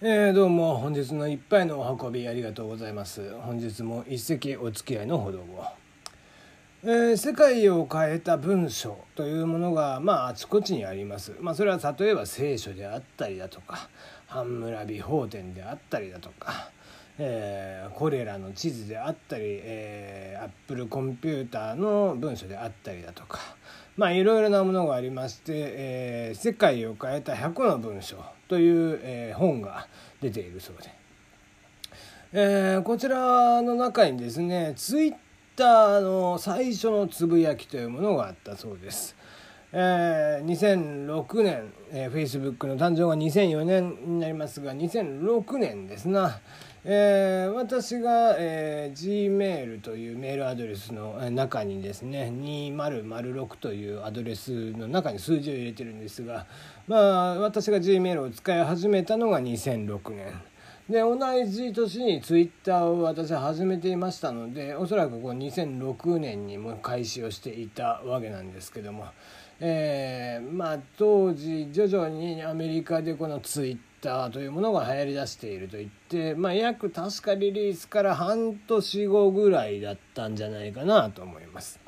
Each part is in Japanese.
えー、どうも本日の一杯のお運びありがとうございます。本日も一席お付き合いのほどを、えー、世界を変えた文章というものがまああちこちにあります。まあそれは例えば聖書であったりだとか半村美法典であったりだとかえー、コレラの地図であったり、えー、アップルコンピューターの文書であったりだとかまあいろいろなものがありまして、えー、世界を変えた100の文章という、えー、本が出ているそうで、えー、こちらの中にですねツイッターの最初のつぶやきというものがあったそうです。えー、2006年、えー、Facebook の誕生が2004年になりますが2006年ですな、えー、私が、えー、Gmail というメールアドレスの中にですね2006というアドレスの中に数字を入れてるんですがまあ私が Gmail を使い始めたのが2006年。で同じ年に Twitter を私は始めていましたのでおそらくこう2006年にも開始をしていたわけなんですけどもえー、まあ当時徐々にアメリカでこのツイッターというものが流行りだしていると言って、まあ、約確かリリースから半年後ぐらいだったんじゃないかなと思います。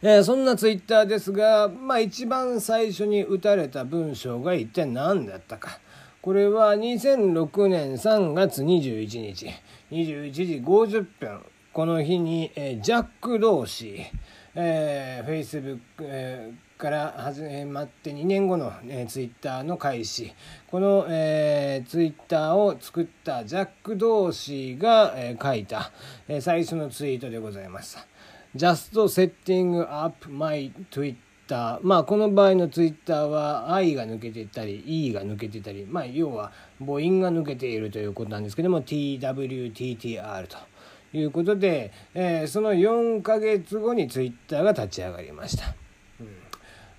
えー、そんなツイッターですが、まあ、一番最初に打たれた文章が一体何だったか。これは2006年3月21日21時50分この日に、えー、ジャック・ドーシーえー、Facebook、えー、から始まって2年後の、えー、ツイッターの開始この、えー、ツイッターを作ったジャック・ドーシーが、えー、書いた、えー、最初のツイートでございます。Just setting up my Twitter まあこの場合のツイッターは I が抜けてたり E が抜けてたりまあ要は母音が抜けているということなんですけども TWTTR と。いうことで、えー、その4ヶ月後にツイッターが立ち上がりました。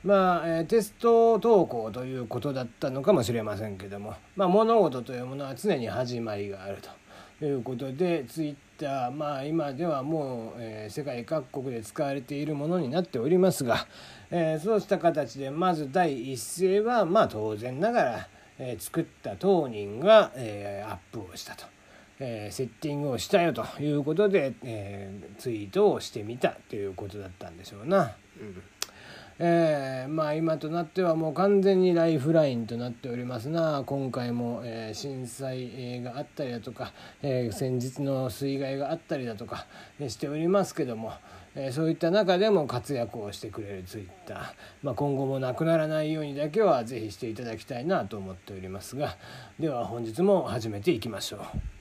まあ、えー、テスト投稿ということだったのかもしれませんけども、まあ、物事というものは常に始まりがあるということでツイッターまあ今ではもう、えー、世界各国で使われているものになっておりますが、えー、そうした形でまず第一声はまあ当然ながら、え、作った当人が、え、アップをしたと。えー、セッティングをしたよということで、えー、ツイートをしてみたということだったんでしょうな。うんえー、まあ今となってはもう完全にライフラインとなっておりますな。今回も、えー、震災があったりだとか、えー、先日の水害があったりだとか、しておりますけども、えそういった中でも活躍をしてくれるツイッター、まあ、今後もなくならないようにだけは是非していただきたいなと思っておりますが。では本日も始めていきましょう。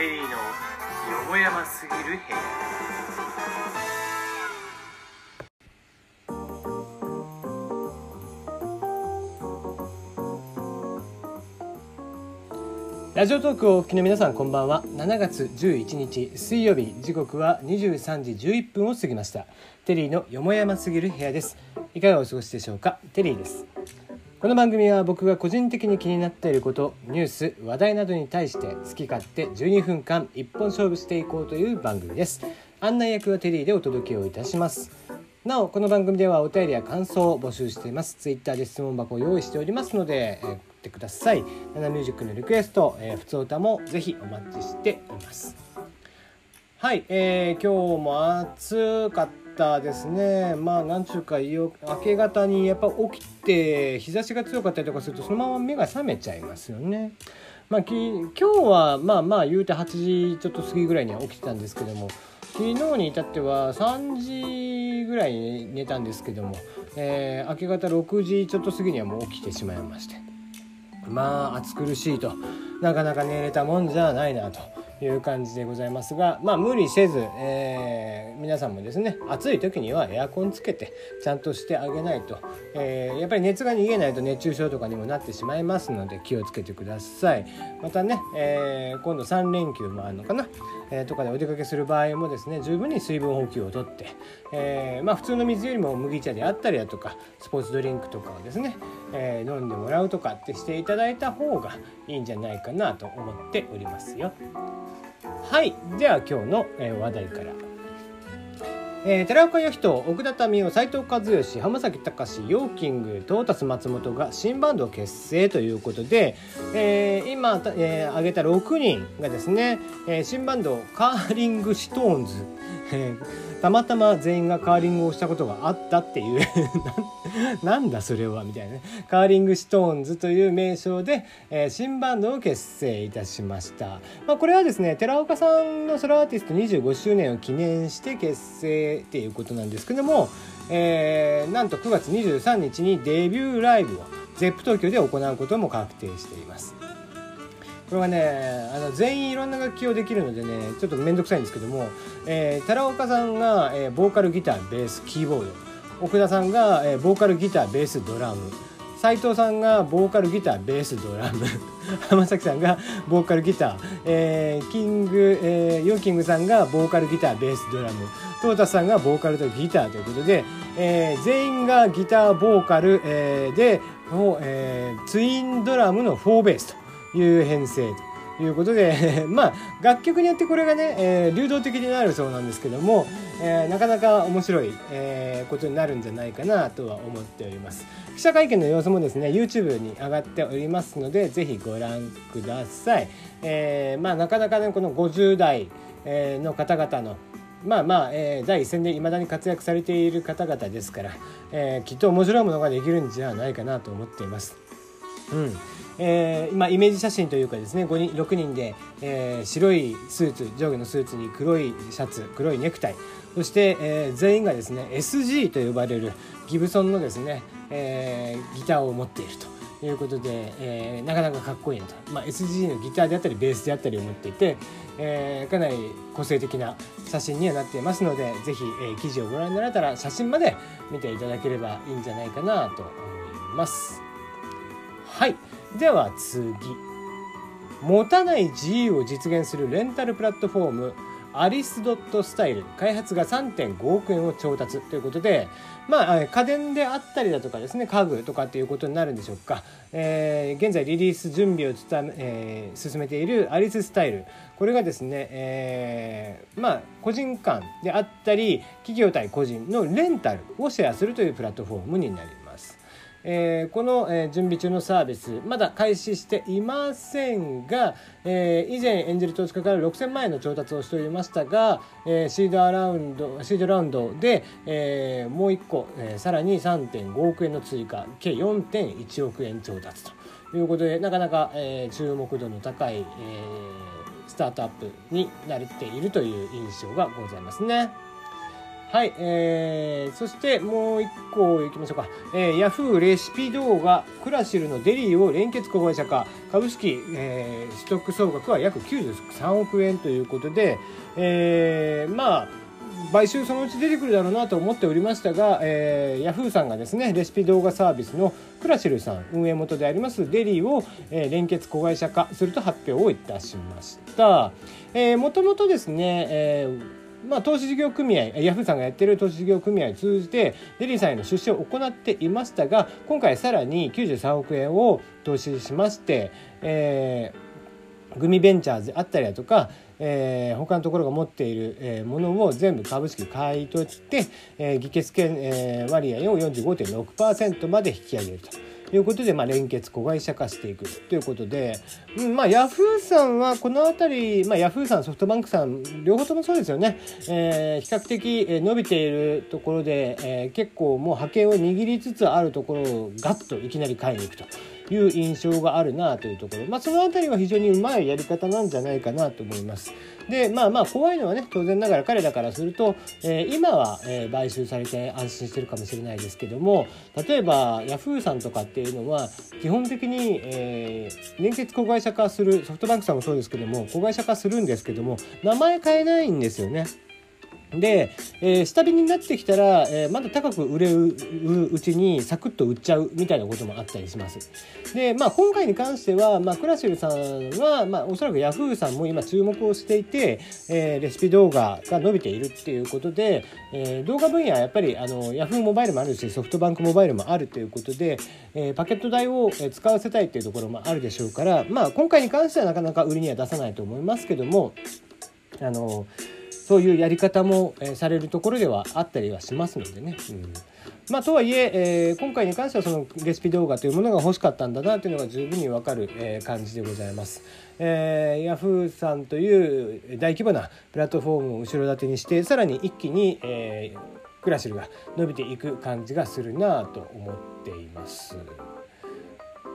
テリーのよもやますぎる部屋ラジオトークをお聞きの皆さんこんばんは。7月11日水曜日。時刻は23時11分を過ぎました。テリーのよもやますぎる部屋です。いかがお過ごしでしょうか？テリーです。この番組は僕が個人的に気になっていることニュース話題などに対して好き勝手12分間一本勝負していこうという番組です。案内役はテリーでお届けをいたします。なおこの番組ではお便りや感想を募集しています。ツイッターで質問箱を用意しておりますので、えー、送ってください。ナナミュージックのリクエスト、えー、普通歌もぜひお待ちしています。はい、えー、今日も暑かった。ですねまあなんちゅうか明け方にやっぱ起きて日差しが強かったりとかするとそのまま目が覚めちゃいますよね。まあ、き今日はまあまあ言うて8時ちょっと過ぎぐらいには起きてたんですけども昨日に至っては3時ぐらいに寝たんですけども、えー、明け方6時ちょっと過ぎにはもう起きてしまいましてまあ暑苦しいとなかなか寝れたもんじゃないなと。いう感じでございますがまあ無理せず、えー、皆さんもですね暑い時にはエアコンつけてちゃんとしてあげないと、えー、やっぱり熱が逃げないと熱中症とかにもなってしまいますので気をつけてください。またね、えー、今度3連休もあるのかな、え、とかでお出かけする場合もですね十分に水分補給をとって、えー、まあ普通の水よりも麦茶であったりだとかスポーツドリンクとかをですね、えー、飲んでもらうとかってしていただいた方がいいんじゃないかなと思っておりますよ。はいでは今日の話題からえー、寺岡義人奥田民生斎藤和義浜崎隆ヨーキングトータス松本が新バンドを結成ということで、えー、今、えー、挙げた6人がですね、えー、新バンドカーリングシトーンズ、たまたま全員がカーリングをしたことがあったっていう。なんだそれはみたいなね。カーリングシトーンズという名称で、えー、新バンドを結成いたしました、まあ、これはですね寺岡さんのソロアーティスト25周年を記念して結成っていうことなんですけども、えー、なんと9月23日にデビューライブを ZEP 東京で行うことも確定しています。これはねあの全員いろんな楽器をできるのでねちょっと面倒くさいんですけども、えー、寺岡さんが、えー、ボーカルギターベースキーボード奥田さんが、えー、ボーカルギターベースドラム斉藤さんがボーカルギターベースドラム 浜崎さんがボーカルギター、えー、キング、えー、ヨーキングさんがボーカルギターベースドラムトータスさんがボーカルとギターということで、えー、全員がギターボーカル、えー、で、えー、ツインドラムの4ベースと。いう編成ということで まあ楽曲によってこれがね、えー、流動的になるそうなんですけども、えー、なかなか面白い、えー、ことになるんじゃないかなとは思っております。記者会見の様子もですね YouTube に上がっておりますのでぜひご覧ください、えー、まあなかなかねこの50代の方々のまあまあ、えー、第一線でいまだに活躍されている方々ですから、えー、きっと面白いものができるんじゃないかなと思っています。うん。えー、今イメージ写真というかですね5人6人で、えー、白いスーツ上下のスーツに黒いシャツ黒いネクタイ。そして、えー、全員がですね SG と呼ばれるギブソンのですね、えー、ギターを持っているということで、えー、なかなかかっこいいなと、まあ、SG のギターであったりベースであったりを持っていて、えー、かなり個性的な写真にはなっていますので是非、えー、記事をご覧になられたら写真まで見ていただければいいんじゃないかなと思います。はい。では次。持たない自由を実現するレンタルプラットフォームアリスドットスタイル開発が3.5億円を調達。ということで、まあ、家電であったりだとかですね家具とかっていうことになるんでしょうか、えー、現在リリース準備をつた、えー、進めているアリススタイル。これがですね、えー、まあ、個人間であったり企業対個人のレンタルをシェアするというプラットフォームになります。えー、この、えー、準備中のサービスまだ開始していませんが、えー、以前エンジェル投資家から6000万円の調達をしておりましたが、えー、シードラウンドシードラウンドで、えー、もう1個、えー、さらに3.5億円の追加計4.1億円調達ということでなかなか、えー、注目度の高い、えー、スタートアップになっているという印象がございますね。はい、えー、そしてもう一個いきましょうか。えー、ヤフーレシピ動画、クラシルのデリーを連結子会社化、株式、えー、取得総額は約93億円ということで、えー、まあ、買収そのうち出てくるだろうなと思っておりましたが、えー、ヤフーさんがですねレシピ動画サービスのクラシルさん運営元でありますデリーを、えー、連結子会社化すると発表をいたしました。えー、もともとですね、えーまあ、投資事業組合ヤフーさんがやっている投資事業組合を通じてデリーさんへの出資を行っていましたが今回さらに93億円を投資しまして、えー、グミベンチャーズであったりだとか、えー、他のところが持っている、えー、ものを全部株式買い取って、えー、議決権、えー、割合を45.6%まで引き上げると。いうことで、まあ、連結子会社化していくということで、うん、まあ、ヤフーさんはこの辺り、まあ、ヤフーさん、ソフトバンクさん、両方ともそうですよね。えー、比較的伸びているところで、えー、結構もう覇権を握りつつあるところをガッといきなり買いに行くと。いう印象があるなというところ、まあ、その辺りは非常にうまいやり方なんじゃないかなと思います。でまあまあ怖いのはね当然ながら彼らからすると、えー、今は、えー、買収されて安心してるかもしれないですけども例えばヤフーさんとかっていうのは基本的に、えー、連結子会社化するソフトバンクさんもそうですけども子会社化するんですけども名前変えないんですよね。で、えー、下火になってきたら、えー、まだ高く売れるうちにサクッと売っちゃうみたいなこともあったりします。で、まあ、今回に関しては、まあ、クラシルさんは、まあ、おそらくヤフーさんも今注目をしていて、えー、レシピ動画が伸びているっていうことで、え、動画分野はやっぱりあのヤフーモバイルもあるしソフトバンクモバイルもあるということで、え、パケット代を使わせたいっていうところもあるでしょうから、まあ、今回に関してはなかなか売りには出さないと思いますけどもあのそういうやり方も、えー、されるところではあったりはしますのでね。うんまあ、とはいええー、今回に関してはそのレシピ動画というものが欲しかったんだなというのが十分に分かる、えー、感じでございます。えー、ヤフーさんという大規模なプラットフォームを後ろ盾にしてさらに一気に、えー、クラシルが伸びていく感じがするなと思っています。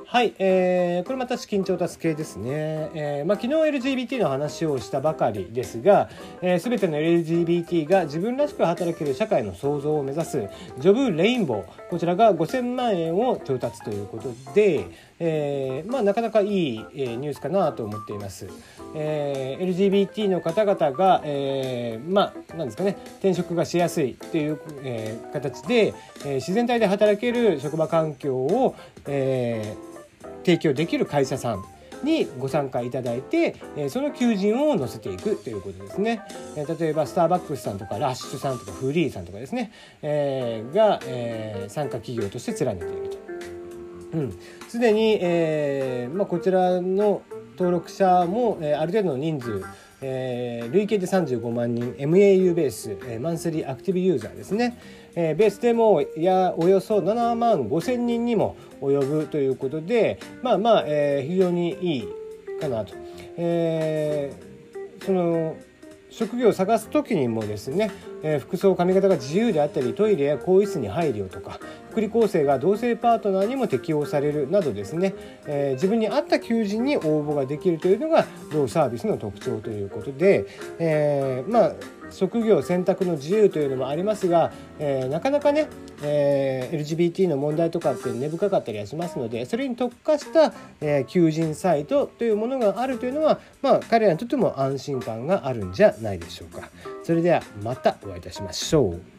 はい、えー、これまた資金調達系ですね、えーまあ、昨日 LGBT の話をしたばかりですが、えー、全ての LGBT が自分らしく働ける社会の創造を目指すジョブレインボーこちらが5000万円を調達ということで、えーまあ、なかなかいい、えー、ニュースかなと思っています、えー、LGBT の方々が、えー、まあなんですかね転職がしやすいという、えー、形で、えー、自然体で働ける職場環境を、えー、提供できる会社さんにご参加いただいて、えその求人を載せていくということですね。え例えばスターバックスさんとかラッシュさんとかフリーさんとかですね、え、が、え、参加企業として連ねていると。うん、すでに、えまあ、こちらの登録者も、え、ある程度の人数えー、累計で35万人 MAU ベース、えー、マンスリーアクティブユーザーですね、えー、ベースでもやおよそ7万5千人にも及ぶということでまあまあ、えー、非常にいいかなと。えー、その職業を探す時にもですね、えー、服装髪型が自由であったりトイレや更衣室に配慮とか福利厚生が同性パートナーにも適用されるなどですね、えー、自分に合った求人に応募ができるというのが同サービスの特徴ということで、えー、まあ職業選択の自由というのもありますが、えー、なかなかね、えー、LGBT の問題とかって根深かったりはしますのでそれに特化した、えー、求人サイトというものがあるというのは、まあ、彼らにとっても安心感があるんじゃないでしょうか。それではまたお会いいたしましょう。